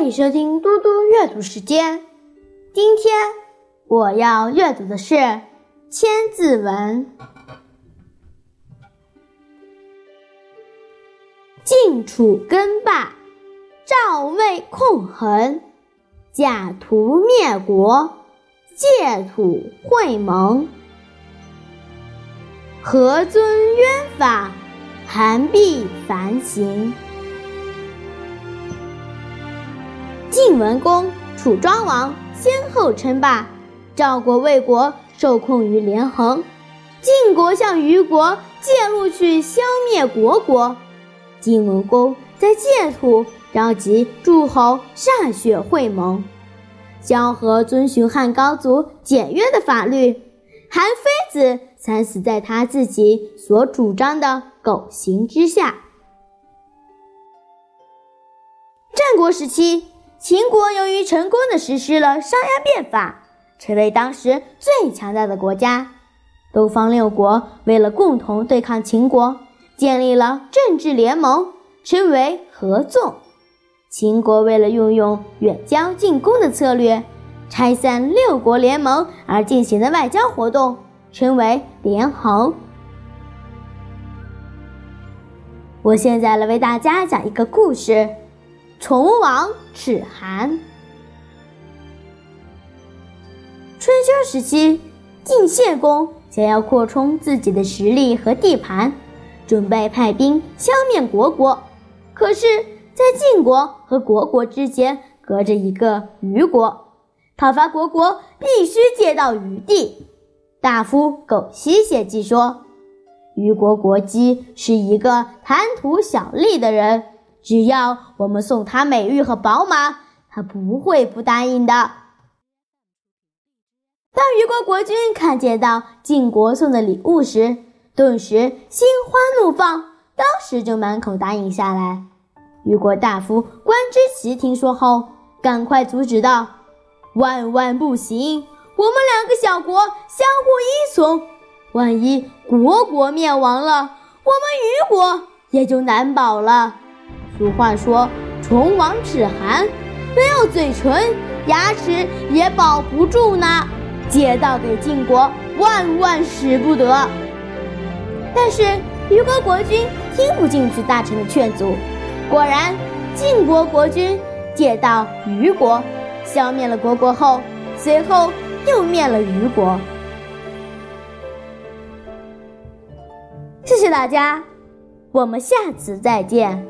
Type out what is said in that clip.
欢迎收听嘟嘟阅读时间。今天我要阅读的是《千字文》。晋楚争霸，赵魏控衡，假途灭国，借土会盟。何尊渊法，韩必繁行。晋文公、楚庄王先后称霸，赵国、魏国受控于连横。晋国向虞国借路去消灭虢国。晋文公在借土召集诸侯歃血会盟。萧何遵循汉高祖简约的法律，韩非子惨死在他自己所主张的狗刑之下。战国时期。秦国由于成功的实施了商鞅变法，成为当时最强大的国家。东方六国为了共同对抗秦国，建立了政治联盟，称为合纵。秦国为了运用远交近攻的策略，拆散六国联盟而进行的外交活动，称为连横。我现在来为大家讲一个故事。虫王齿韩。春秋时期，晋献公想要扩充自己的实力和地盘，准备派兵消灭虢国。可是，在晋国和虢国之间隔着一个虞国，讨伐虢国必须借道虞地。大夫苟晞写记说，虞国国姬是一个贪图小利的人。只要我们送他美玉和宝马，他不会不答应的。当虞国国君看见到晋国送的礼物时，顿时心花怒放，当时就满口答应下来。虞国大夫关之奇听说后，赶快阻止道：“万万不行！我们两个小国相互依从，万一国国灭亡了，我们虞国也就难保了。”俗话说：“唇亡齿寒，没有嘴唇，牙齿也保不住呢。”借道给晋国，万万使不得。但是虞国国君听不进去大臣的劝阻，果然晋国国君借道虞国，消灭了虢国后，随后又灭了虞国。谢谢大家，我们下次再见。